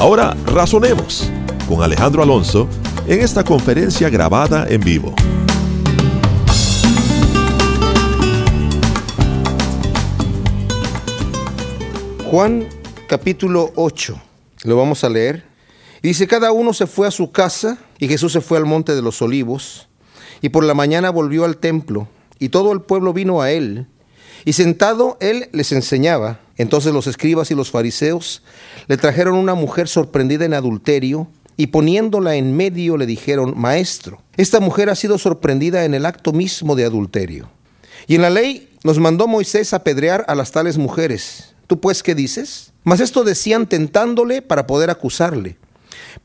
Ahora razonemos con Alejandro Alonso en esta conferencia grabada en vivo. Juan capítulo 8, lo vamos a leer. Dice, cada uno se fue a su casa y Jesús se fue al monte de los olivos y por la mañana volvió al templo y todo el pueblo vino a él y sentado él les enseñaba. Entonces los escribas y los fariseos le trajeron una mujer sorprendida en adulterio y poniéndola en medio le dijeron, Maestro, esta mujer ha sido sorprendida en el acto mismo de adulterio. Y en la ley nos mandó Moisés apedrear a las tales mujeres. ¿Tú pues qué dices? Mas esto decían tentándole para poder acusarle.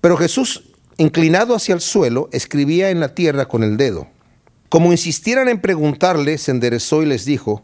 Pero Jesús, inclinado hacia el suelo, escribía en la tierra con el dedo. Como insistieran en preguntarle, se enderezó y les dijo,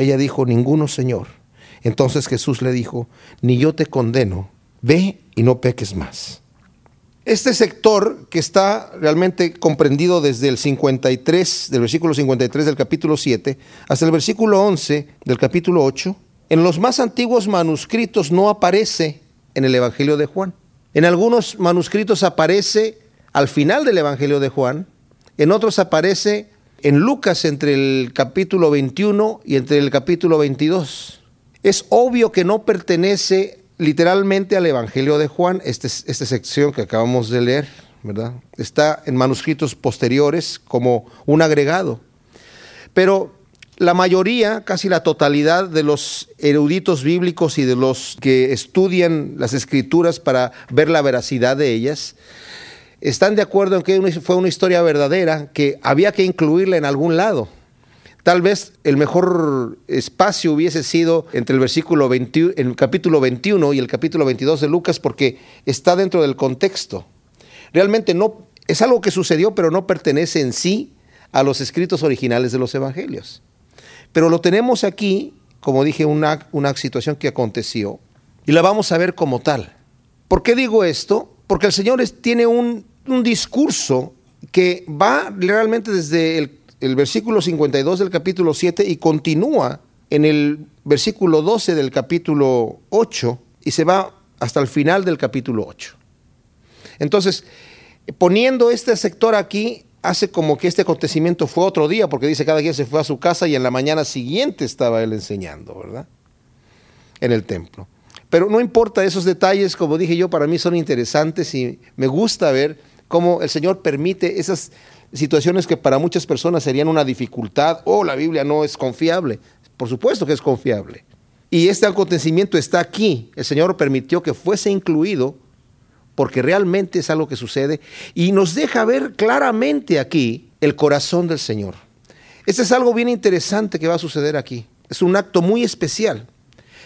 Ella dijo, Ninguno, Señor. Entonces Jesús le dijo, Ni yo te condeno, ve y no peques más. Este sector que está realmente comprendido desde el 53, del versículo 53 del capítulo 7, hasta el versículo 11 del capítulo 8, en los más antiguos manuscritos no aparece en el Evangelio de Juan. En algunos manuscritos aparece al final del Evangelio de Juan, en otros aparece en Lucas entre el capítulo 21 y entre el capítulo 22. Es obvio que no pertenece literalmente al Evangelio de Juan, este, esta sección que acabamos de leer, ¿verdad? Está en manuscritos posteriores como un agregado. Pero la mayoría, casi la totalidad de los eruditos bíblicos y de los que estudian las escrituras para ver la veracidad de ellas, están de acuerdo en que fue una historia verdadera, que había que incluirla en algún lado. Tal vez el mejor espacio hubiese sido entre el versículo 20, el capítulo 21 y el capítulo 22 de Lucas porque está dentro del contexto. Realmente no es algo que sucedió, pero no pertenece en sí a los escritos originales de los evangelios. Pero lo tenemos aquí, como dije, una, una situación que aconteció y la vamos a ver como tal. ¿Por qué digo esto? Porque el Señor tiene un, un discurso que va realmente desde el, el, versículo 52 del capítulo 7 y continúa en el versículo 12 del capítulo 8 y se va hasta el final del capítulo 8. Entonces, poniendo este sector aquí, hace como que este acontecimiento fue otro día, porque dice cada quien se fue a su casa y en la mañana siguiente estaba él enseñando, ¿verdad? En el templo. Pero no importa esos detalles, como dije yo, para mí son interesantes y me gusta ver cómo el Señor permite esas situaciones que para muchas personas serían una dificultad o oh, la Biblia no es confiable. Por supuesto que es confiable. Y este acontecimiento está aquí. El Señor permitió que fuese incluido porque realmente es algo que sucede y nos deja ver claramente aquí el corazón del Señor. Este es algo bien interesante que va a suceder aquí. Es un acto muy especial.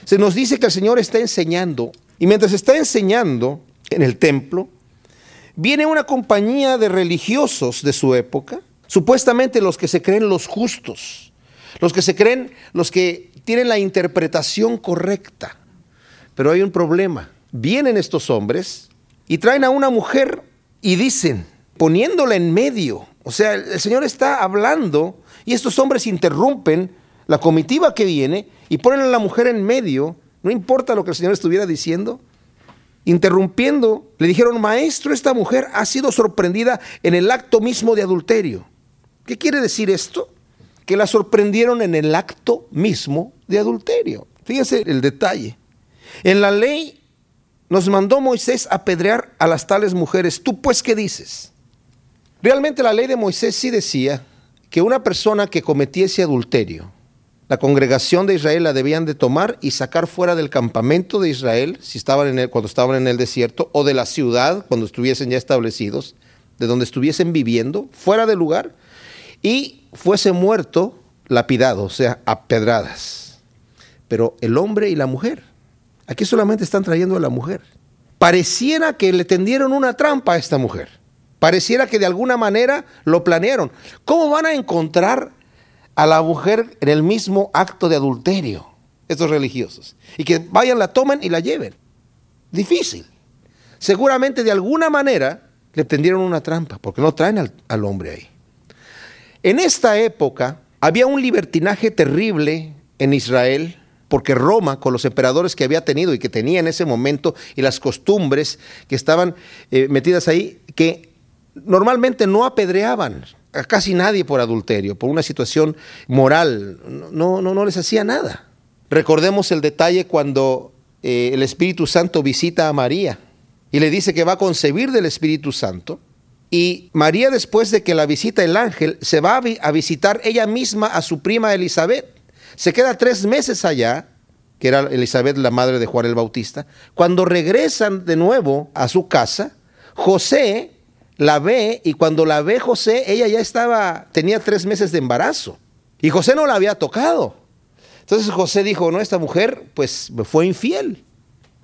Se nos dice que el Señor está enseñando y mientras está enseñando en el templo, viene una compañía de religiosos de su época, supuestamente los que se creen los justos, los que se creen los que tienen la interpretación correcta. Pero hay un problema. Vienen estos hombres y traen a una mujer y dicen, poniéndola en medio, o sea, el Señor está hablando y estos hombres interrumpen la comitiva que viene y ponen a la mujer en medio, no importa lo que el Señor estuviera diciendo, interrumpiendo, le dijeron, maestro, esta mujer ha sido sorprendida en el acto mismo de adulterio. ¿Qué quiere decir esto? Que la sorprendieron en el acto mismo de adulterio. Fíjense el detalle. En la ley nos mandó Moisés apedrear a las tales mujeres. ¿Tú pues qué dices? Realmente la ley de Moisés sí decía que una persona que cometiese adulterio, la congregación de Israel la debían de tomar y sacar fuera del campamento de Israel, si estaban en el, cuando estaban en el desierto, o de la ciudad, cuando estuviesen ya establecidos, de donde estuviesen viviendo, fuera del lugar, y fuese muerto, lapidado, o sea, a pedradas. Pero el hombre y la mujer, aquí solamente están trayendo a la mujer. Pareciera que le tendieron una trampa a esta mujer. Pareciera que de alguna manera lo planearon. ¿Cómo van a encontrar a la mujer en el mismo acto de adulterio, estos religiosos? Y que vayan, la tomen y la lleven. Difícil. Seguramente de alguna manera le tendieron una trampa, porque no traen al, al hombre ahí. En esta época había un libertinaje terrible en Israel, porque Roma, con los emperadores que había tenido y que tenía en ese momento, y las costumbres que estaban eh, metidas ahí, que normalmente no apedreaban a casi nadie por adulterio, por una situación moral, no, no, no les hacía nada. Recordemos el detalle cuando eh, el Espíritu Santo visita a María y le dice que va a concebir del Espíritu Santo. Y María, después de que la visita el ángel, se va a visitar ella misma a su prima Elizabeth. Se queda tres meses allá, que era Elizabeth la madre de Juan el Bautista. Cuando regresan de nuevo a su casa, José la ve y cuando la ve José, ella ya estaba, tenía tres meses de embarazo. Y José no la había tocado. Entonces José dijo, no, esta mujer pues me fue infiel.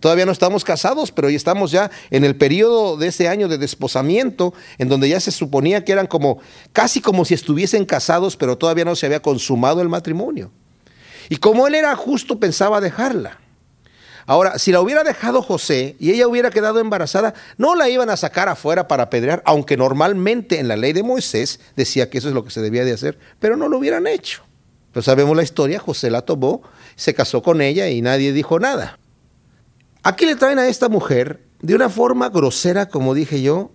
Todavía no estamos casados, pero estamos ya en el periodo de ese año de desposamiento, en donde ya se suponía que eran como, casi como si estuviesen casados, pero todavía no se había consumado el matrimonio. Y como él era justo, pensaba dejarla. Ahora, si la hubiera dejado José y ella hubiera quedado embarazada, no la iban a sacar afuera para apedrear, aunque normalmente en la ley de Moisés decía que eso es lo que se debía de hacer, pero no lo hubieran hecho. Pero sabemos la historia, José la tomó, se casó con ella y nadie dijo nada. Aquí le traen a esta mujer de una forma grosera, como dije yo,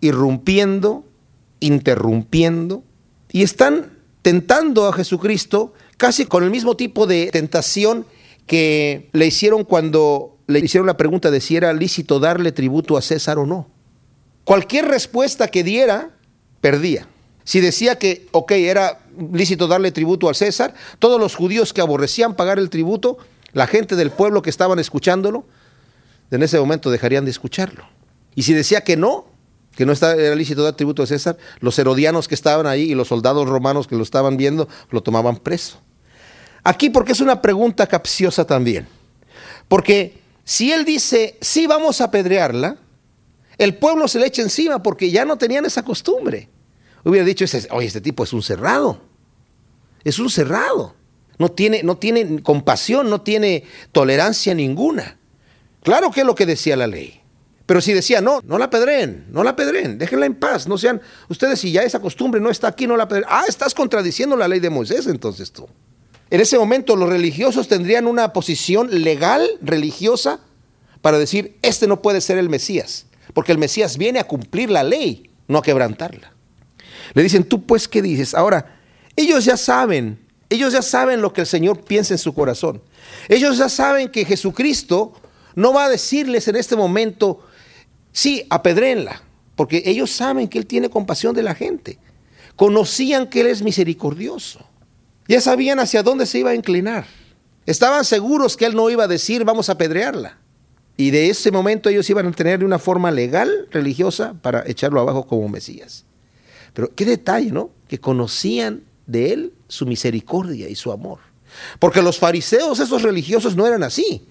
irrumpiendo, interrumpiendo, y están tentando a Jesucristo casi con el mismo tipo de tentación que le hicieron cuando le hicieron la pregunta de si era lícito darle tributo a César o no. Cualquier respuesta que diera, perdía. Si decía que, ok, era lícito darle tributo al César, todos los judíos que aborrecían pagar el tributo la gente del pueblo que estaban escuchándolo, en ese momento dejarían de escucharlo. Y si decía que no, que no era lícito dar tributo a César, los herodianos que estaban ahí y los soldados romanos que lo estaban viendo, lo tomaban preso. Aquí porque es una pregunta capciosa también. Porque si él dice, sí vamos a apedrearla, el pueblo se le echa encima porque ya no tenían esa costumbre. Hubiera dicho, oye, este tipo es un cerrado. Es un cerrado no tiene, no tiene compasión, no tiene tolerancia ninguna. Claro que es lo que decía la ley. Pero si decía, no, no la pedren, no la pedren, déjenla en paz, no sean, ustedes si ya esa costumbre no está aquí, no la pedren. Ah, estás contradiciendo la ley de Moisés entonces tú. En ese momento los religiosos tendrían una posición legal, religiosa, para decir, este no puede ser el Mesías, porque el Mesías viene a cumplir la ley, no a quebrantarla. Le dicen, tú pues, ¿qué dices? Ahora, ellos ya saben ellos ya saben lo que el Señor piensa en su corazón. Ellos ya saben que Jesucristo no va a decirles en este momento, sí, apedréenla, porque ellos saben que Él tiene compasión de la gente. Conocían que Él es misericordioso. Ya sabían hacia dónde se iba a inclinar. Estaban seguros que Él no iba a decir, vamos a apedrearla. Y de ese momento ellos iban a tener una forma legal, religiosa, para echarlo abajo como Mesías. Pero qué detalle, ¿no? Que conocían de Él su misericordia y su amor. Porque los fariseos, esos religiosos, no eran así.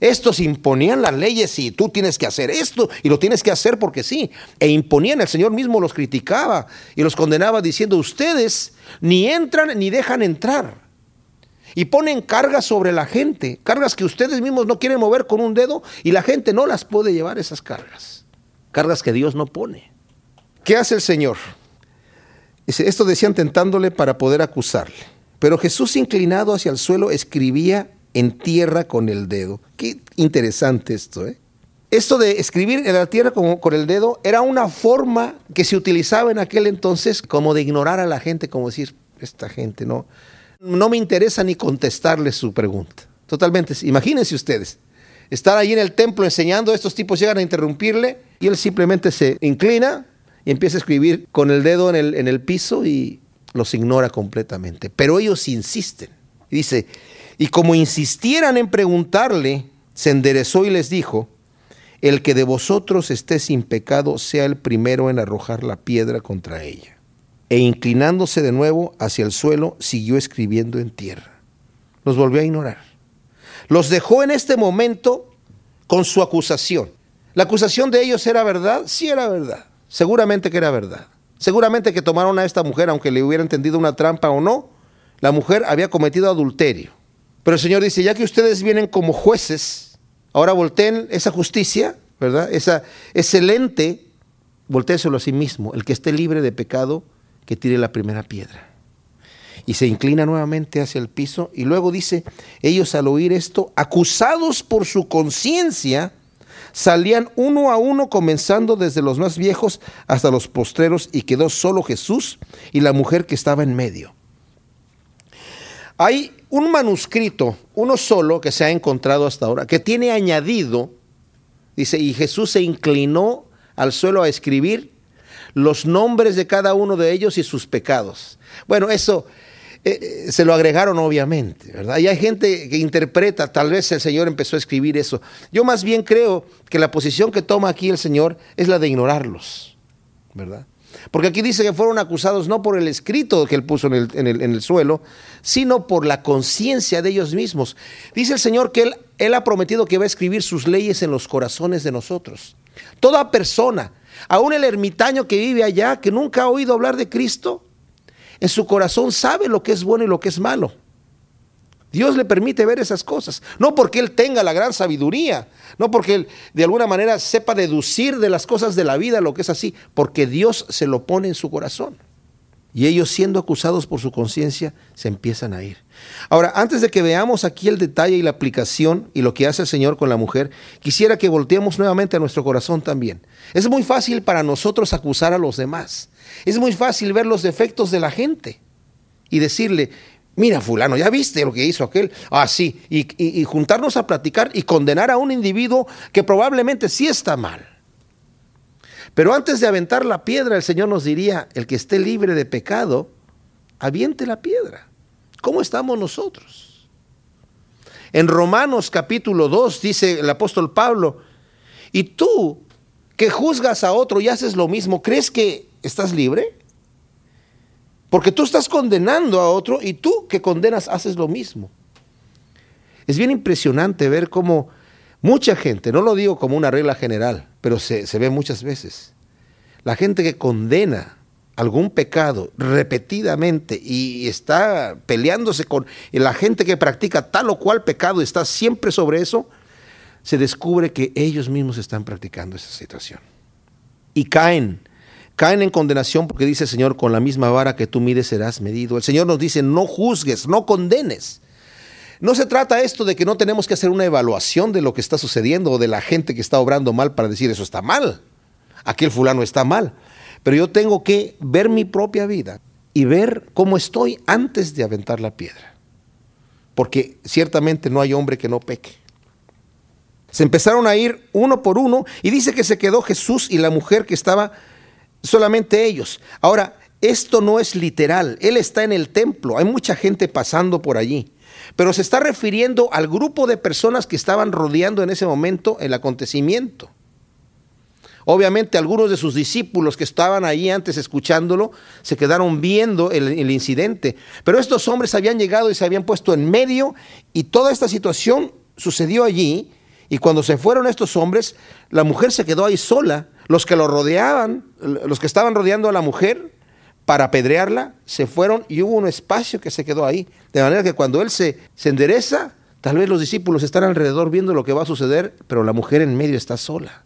Estos imponían las leyes y tú tienes que hacer esto y lo tienes que hacer porque sí. E imponían, el Señor mismo los criticaba y los condenaba diciendo, ustedes ni entran ni dejan entrar. Y ponen cargas sobre la gente, cargas que ustedes mismos no quieren mover con un dedo y la gente no las puede llevar esas cargas. Cargas que Dios no pone. ¿Qué hace el Señor? esto decían tentándole para poder acusarle. Pero Jesús inclinado hacia el suelo escribía en tierra con el dedo. Qué interesante esto, ¿eh? Esto de escribir en la tierra con, con, el dedo era una forma que se utilizaba en aquel entonces como de ignorar a la gente, como decir, esta gente no, no me interesa ni contestarle su pregunta. Totalmente, imagínense ustedes. estar ahí en el templo enseñando, estos tipos llegan a interrumpirle y él simplemente se inclina y empieza a escribir con el dedo en el, en el piso y los ignora completamente. Pero ellos insisten. Dice, y como insistieran en preguntarle, se enderezó y les dijo, el que de vosotros esté sin pecado sea el primero en arrojar la piedra contra ella. E inclinándose de nuevo hacia el suelo, siguió escribiendo en tierra. Los volvió a ignorar. Los dejó en este momento con su acusación. ¿La acusación de ellos era verdad? Sí era verdad. Seguramente que era verdad. Seguramente que tomaron a esta mujer, aunque le hubiera entendido una trampa o no, la mujer había cometido adulterio. Pero el Señor dice, ya que ustedes vienen como jueces, ahora volteen esa justicia, ¿verdad? Esa, ese lente, voltéeselo a sí mismo. El que esté libre de pecado, que tire la primera piedra. Y se inclina nuevamente hacia el piso y luego dice, ellos al oír esto, acusados por su conciencia, salían uno a uno, comenzando desde los más viejos hasta los postreros, y quedó solo Jesús y la mujer que estaba en medio. Hay un manuscrito, uno solo, que se ha encontrado hasta ahora, que tiene añadido, dice, y Jesús se inclinó al suelo a escribir los nombres de cada uno de ellos y sus pecados. Bueno, eso eh, eh, se lo agregaron obviamente, ¿verdad? Y hay gente que interpreta, tal vez el Señor empezó a escribir eso. Yo más bien creo que la posición que toma aquí el Señor es la de ignorarlos, ¿verdad? Porque aquí dice que fueron acusados no por el escrito que él puso en el, suelo, sino por la conciencia de ellos mismos. Dice el Señor que él, él ha prometido que va a escribir sus leyes en los corazones de nosotros. Toda persona, aún el ermitaño que vive allá, que nunca ha oído hablar de Cristo, en su corazón sabe lo que es bueno y lo que es malo. Dios le permite ver esas cosas. No porque Él tenga la gran sabiduría, no porque Él de alguna manera sepa deducir de las cosas de la vida lo que es así, porque Dios se lo pone en su corazón. Y ellos siendo acusados por su conciencia se empiezan a ir. Ahora, antes de que veamos aquí el detalle y la aplicación y lo que hace el Señor con la mujer, quisiera que volteemos nuevamente a nuestro corazón también. Es muy fácil para nosotros acusar a los demás. Es muy fácil ver los defectos de la gente y decirle, mira fulano, ¿ya viste lo que hizo aquel? Ah, sí, y, y juntarnos a platicar y condenar a un individuo que probablemente sí está mal. Pero antes de aventar la piedra, el Señor nos diría, el que esté libre de pecado, aviente la piedra. ¿Cómo estamos nosotros? En Romanos capítulo 2 dice el apóstol Pablo, y tú que juzgas a otro y haces lo mismo, ¿crees que estás libre? Porque tú estás condenando a otro y tú que condenas haces lo mismo. Es bien impresionante ver cómo mucha gente, no lo digo como una regla general, pero se, se ve muchas veces, la gente que condena algún pecado repetidamente y está peleándose con la gente que practica tal o cual pecado, está siempre sobre eso, se descubre que ellos mismos están practicando esa situación. Y caen, caen en condenación porque dice el Señor, con la misma vara que tú mides serás medido. El Señor nos dice, no juzgues, no condenes. No se trata esto de que no tenemos que hacer una evaluación de lo que está sucediendo o de la gente que está obrando mal para decir eso está mal, aquel fulano está mal. Pero yo tengo que ver mi propia vida y ver cómo estoy antes de aventar la piedra. Porque ciertamente no hay hombre que no peque. Se empezaron a ir uno por uno y dice que se quedó Jesús y la mujer que estaba solamente ellos. Ahora, esto no es literal, Él está en el templo, hay mucha gente pasando por allí, pero se está refiriendo al grupo de personas que estaban rodeando en ese momento el acontecimiento. Obviamente algunos de sus discípulos que estaban ahí antes escuchándolo se quedaron viendo el, el, incidente, pero estos hombres habían llegado y se habían puesto en medio y toda esta situación sucedió allí y cuando se fueron estos hombres, la mujer se quedó ahí sola. Los que lo rodeaban, los que estaban rodeando a la mujer para apedrearla, se fueron y hubo un espacio que se quedó ahí. De manera que cuando él se, se endereza, tal vez los discípulos están alrededor viendo lo que va a suceder, pero la mujer en medio está sola.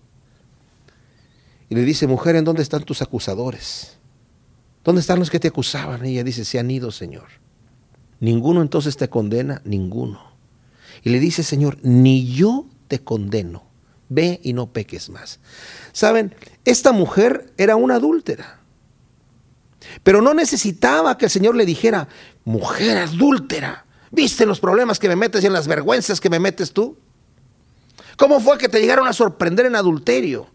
Y le dice, mujer, ¿en dónde están tus acusadores? ¿Dónde están los que te acusaban? Y ella dice, se han ido, Señor. Ninguno entonces te condena, ninguno. Y le dice, Señor, ni yo te condeno. Ve y no peques más. Saben, esta mujer era una adúltera. Pero no necesitaba que el Señor le dijera, mujer adúltera, ¿viste los problemas que me metes y en las vergüenzas que me metes tú? ¿Cómo fue que te llegaron a sorprender en adulterio?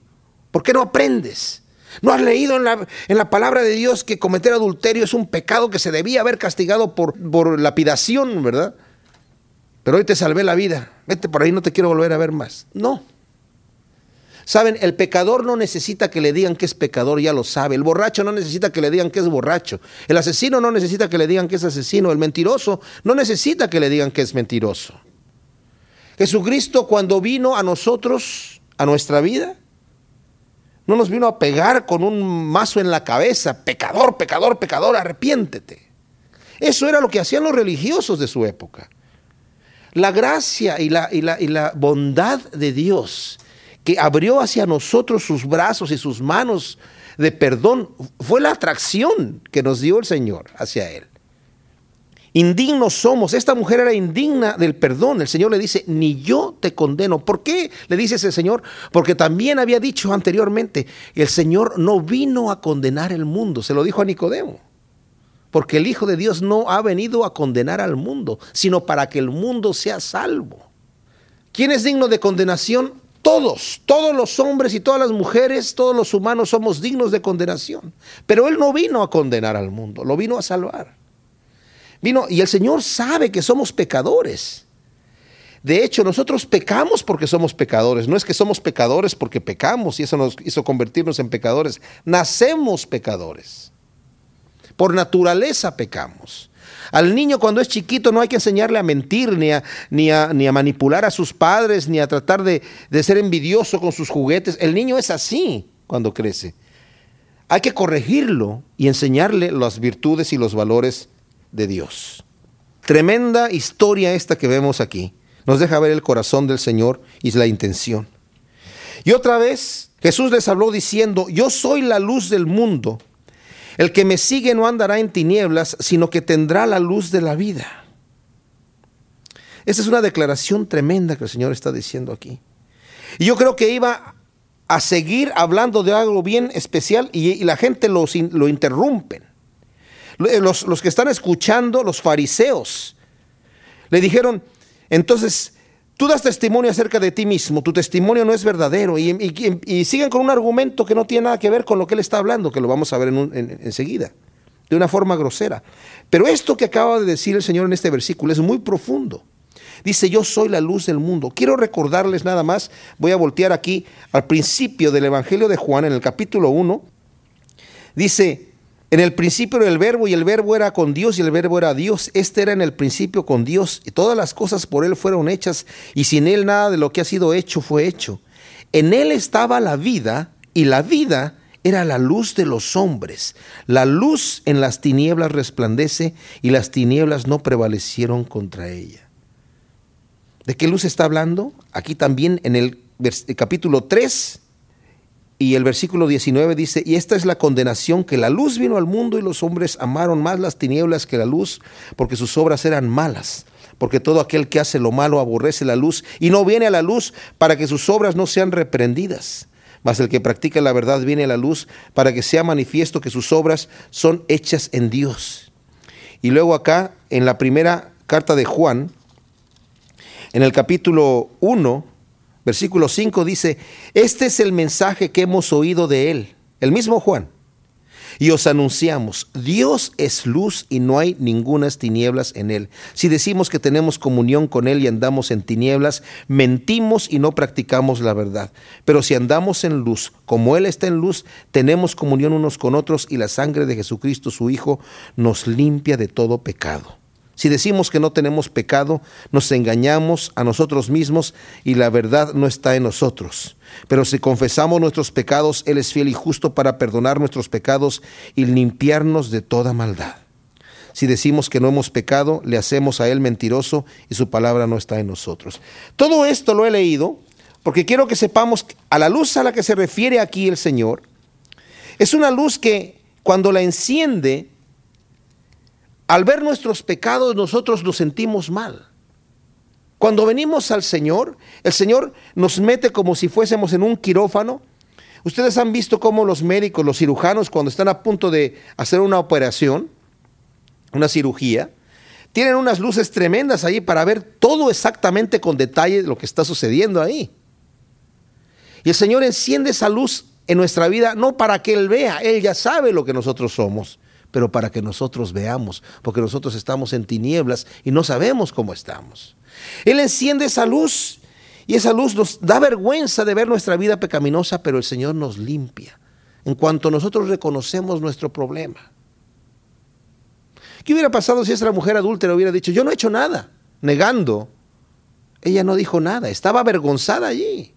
¿Por qué no aprendes? ¿No has leído en la, en la, palabra de Dios que cometer adulterio es un pecado que se debía haber castigado por, por lapidación, verdad? Pero hoy te salvé la vida. Vete por ahí, no te quiero volver a ver más. No. Saben, el pecador no necesita que le digan que es pecador, ya lo sabe. El borracho no necesita que le digan que es borracho. El asesino no necesita que le digan que es asesino. El mentiroso no necesita que le digan que es mentiroso. Jesucristo cuando vino a nosotros, a nuestra vida, no nos vino a pegar con un mazo en la cabeza, pecador, pecador, pecador, arrepiéntete. Eso era lo que hacían los religiosos de su época. La gracia y la, y la, y la bondad de Dios que abrió hacia nosotros sus brazos y sus manos de perdón, fue la atracción que nos dio el Señor hacia Él. Indignos somos. Esta mujer era indigna del perdón. El Señor le dice, ni yo te condeno. ¿Por qué le dice ese Señor? Porque también había dicho anteriormente, el Señor no vino a condenar el mundo. Se lo dijo a Nicodemo. Porque el Hijo de Dios no ha venido a condenar al mundo, sino para que el mundo sea salvo. ¿Quién es digno de condenación? Todos, todos los hombres y todas las mujeres, todos los humanos somos dignos de condenación. Pero Él no vino a condenar al mundo, lo vino a salvar. Vino, y el Señor sabe que somos pecadores. De hecho, nosotros pecamos porque somos pecadores. No es que somos pecadores porque pecamos y eso nos hizo convertirnos en pecadores. Nacemos pecadores. Por naturaleza pecamos. Al niño cuando es chiquito no hay que enseñarle a mentir, ni a, ni a, manipular a sus padres, ni a tratar de, de ser envidioso con sus juguetes. El niño es así cuando crece. Hay que corregirlo y enseñarle las virtudes y los valores de Dios. Tremenda historia esta que vemos aquí. Nos deja ver el corazón del Señor y la intención. Y otra vez Jesús les habló diciendo, yo soy la luz del mundo. El que me sigue no andará en tinieblas, sino que tendrá la luz de la vida. Esa es una declaración tremenda que el Señor está diciendo aquí. Y yo creo que iba a seguir hablando de algo bien especial y, la gente lo, interrumpen. Los, los que están escuchando, los fariseos, le dijeron, entonces, Tú das testimonio acerca de ti mismo, tu testimonio no es verdadero y, siguen con un argumento que no tiene nada que ver con lo que él está hablando, que lo vamos a ver enseguida, de una forma grosera. Pero esto que acaba de decir el Señor en este versículo es muy profundo. Dice, yo soy la luz del mundo. Quiero recordarles nada más, voy a voltear aquí al principio del Evangelio de Juan, en el capítulo 1. Dice, en el principio era el verbo y el verbo era con Dios y el verbo era Dios. Este era en el principio con Dios y todas las cosas por Él fueron hechas y sin Él nada de lo que ha sido hecho fue hecho. En Él estaba la vida y la vida era la luz de los hombres. La luz en las tinieblas resplandece y las tinieblas no prevalecieron contra ella. ¿De qué luz está hablando? Aquí también en el capítulo 3 y el versículo 19 dice, y esta es la condenación, que la luz vino al mundo y los hombres amaron más las tinieblas que la luz, porque sus obras eran malas. Porque todo aquel que hace lo malo aborrece la luz y no viene a la luz para que sus obras no sean reprendidas. Mas el que practica la verdad viene a la luz para que sea manifiesto que sus obras son hechas en Dios. Y luego acá, en la primera carta de Juan, en el capítulo 1, Versículo 5 dice, este es el mensaje que hemos oído de él, el mismo Juan. Y os anunciamos, Dios es luz y no hay ningunas tinieblas en él. Si decimos que tenemos comunión con él y andamos en tinieblas, mentimos y no practicamos la verdad. Pero si andamos en luz, como él está en luz, tenemos comunión unos con otros y la sangre de Jesucristo su Hijo nos limpia de todo pecado. Si decimos que no tenemos pecado, nos engañamos a nosotros mismos y la verdad no está en nosotros. Pero si confesamos nuestros pecados, Él es fiel y justo para perdonar nuestros pecados y limpiarnos de toda maldad. Si decimos que no hemos pecado, le hacemos a Él mentiroso y su palabra no está en nosotros. Todo esto lo he leído porque quiero que sepamos a la luz a la que se refiere aquí el Señor. Es una luz que cuando la enciende al ver nuestros pecados nosotros nos sentimos mal. Cuando venimos al Señor, el Señor nos mete como si fuésemos en un quirófano. Ustedes han visto cómo los médicos, los cirujanos, cuando están a punto de hacer una operación, una cirugía, tienen unas luces tremendas ahí para ver todo exactamente con detalle lo que está sucediendo ahí. Y el Señor enciende esa luz en nuestra vida no para que Él vea, Él ya sabe lo que nosotros somos, pero para que nosotros veamos, porque nosotros estamos en tinieblas y no sabemos cómo estamos. Él enciende esa luz y esa luz nos da vergüenza de ver nuestra vida pecaminosa, pero el Señor nos limpia en cuanto nosotros reconocemos nuestro problema. ¿Qué hubiera pasado si esa mujer adúltera hubiera dicho, yo no he hecho nada, negando? Ella no dijo nada, estaba avergonzada allí.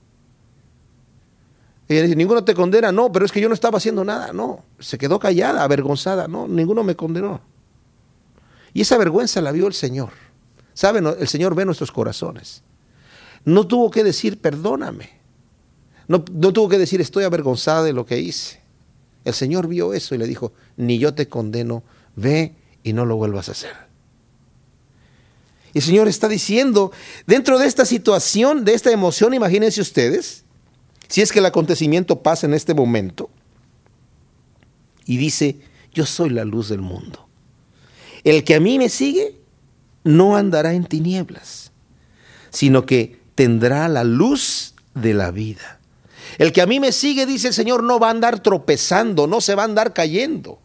Ella dice, ninguno te condena, no, pero es que yo no estaba haciendo nada, no. Se quedó callada, avergonzada, no, ninguno me condenó. Y esa vergüenza la vio el Señor. Saben, el Señor ve nuestros corazones. No tuvo que decir, perdóname. No, no tuvo que decir, estoy avergonzada de lo que hice. El Señor vio eso y le dijo, ni yo te condeno, ve y no lo vuelvas a hacer. Y el Señor está diciendo, dentro de esta situación, de esta emoción, imagínense ustedes, si es que el acontecimiento pasa en este momento, y dice, yo soy la luz del mundo. El que a mí me sigue no andará en tinieblas, sino que tendrá la luz de la vida. El que a mí me sigue, dice el Señor, no va a andar tropezando, no se va a andar cayendo.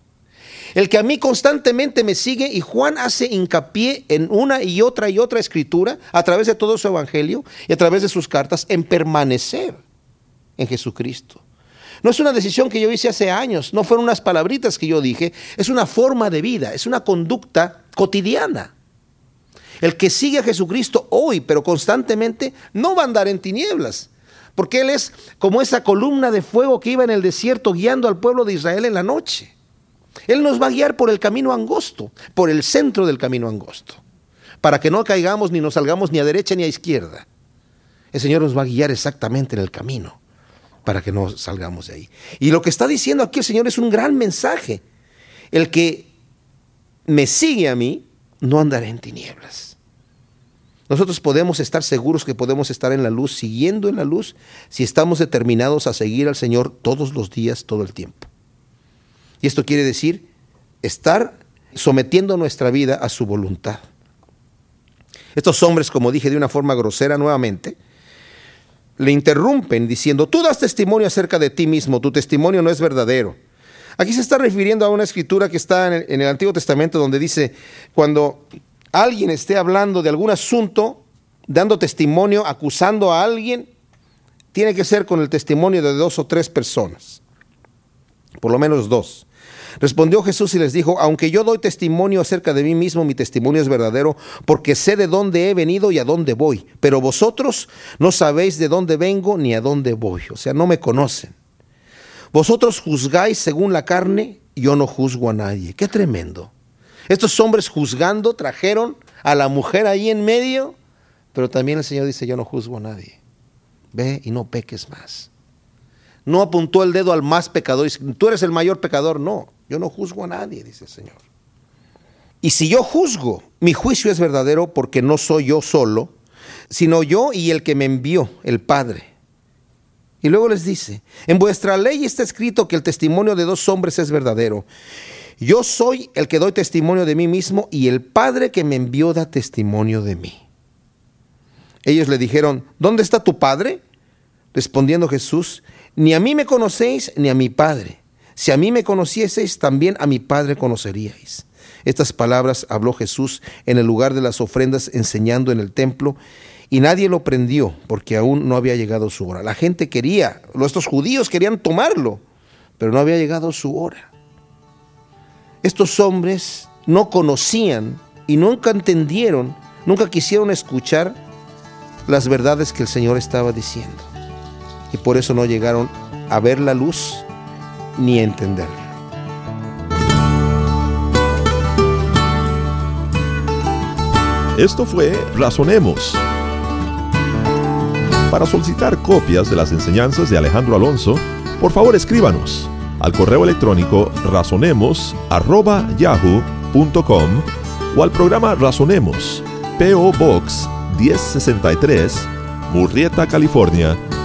El que a mí constantemente me sigue, y Juan hace hincapié en una y otra y otra escritura, a través de todo su evangelio y a través de sus cartas, en permanecer en Jesucristo. No es una decisión que yo hice hace años, no fueron unas palabritas que yo dije, es una forma de vida, es una conducta cotidiana. El que sigue a Jesucristo hoy, pero constantemente, no va a andar en tinieblas, porque Él es como esa columna de fuego que iba en el desierto guiando al pueblo de Israel en la noche. Él nos va a guiar por el camino angosto, por el centro del camino angosto, para que no caigamos ni nos salgamos ni a derecha ni a izquierda. El Señor nos va a guiar exactamente en el camino para que no salgamos de ahí. Y lo que está diciendo aquí el Señor es un gran mensaje. El que me sigue a mí, no andará en tinieblas. Nosotros podemos estar seguros que podemos estar en la luz, siguiendo en la luz, si estamos determinados a seguir al Señor todos los días, todo el tiempo. Y esto quiere decir estar sometiendo nuestra vida a su voluntad. Estos hombres, como dije de una forma grosera nuevamente, le interrumpen diciendo, tú das testimonio acerca de ti mismo, tu testimonio no es verdadero. Aquí se está refiriendo a una escritura que está en el, Antiguo Testamento donde dice, cuando alguien esté hablando de algún asunto, dando testimonio, acusando a alguien, tiene que ser con el testimonio de dos o tres personas, por lo menos dos. Respondió Jesús y les dijo, aunque yo doy testimonio acerca de mí mismo, mi testimonio es verdadero, porque sé de dónde he venido y a dónde voy. Pero vosotros no sabéis de dónde vengo ni a dónde voy. O sea, no me conocen. Vosotros juzgáis según la carne, yo no juzgo a nadie. Qué tremendo. Estos hombres juzgando trajeron a la mujer ahí en medio, pero también el Señor dice, yo no juzgo a nadie. Ve y no peques más. No apuntó el dedo al más pecador dice, tú eres el mayor pecador. No, yo no juzgo a nadie, dice el Señor. Y si yo juzgo, mi juicio es verdadero porque no soy yo solo, sino yo y el que me envió, el Padre. Y luego les dice, en vuestra ley está escrito que el testimonio de dos hombres es verdadero. Yo soy el que doy testimonio de mí mismo y el Padre que me envió da testimonio de mí. Ellos le dijeron, ¿dónde está tu Padre? Respondiendo Jesús, ni a mí me conocéis ni a mi Padre. Si a mí me conocieseis, también a mi Padre conoceríais. Estas palabras habló Jesús en el lugar de las ofrendas enseñando en el templo y nadie lo prendió porque aún no había llegado su hora. La gente quería, estos judíos querían tomarlo, pero no había llegado su hora. Estos hombres no conocían y nunca entendieron, nunca quisieron escuchar las verdades que el Señor estaba diciendo. Y por eso no llegaron a ver la luz ni entenderla. Esto fue Razonemos. Para solicitar copias de las enseñanzas de Alejandro Alonso, por favor escríbanos al correo electrónico razonemos@yahoo.com o al programa Razonemos, PO Box 1063, Murrieta, California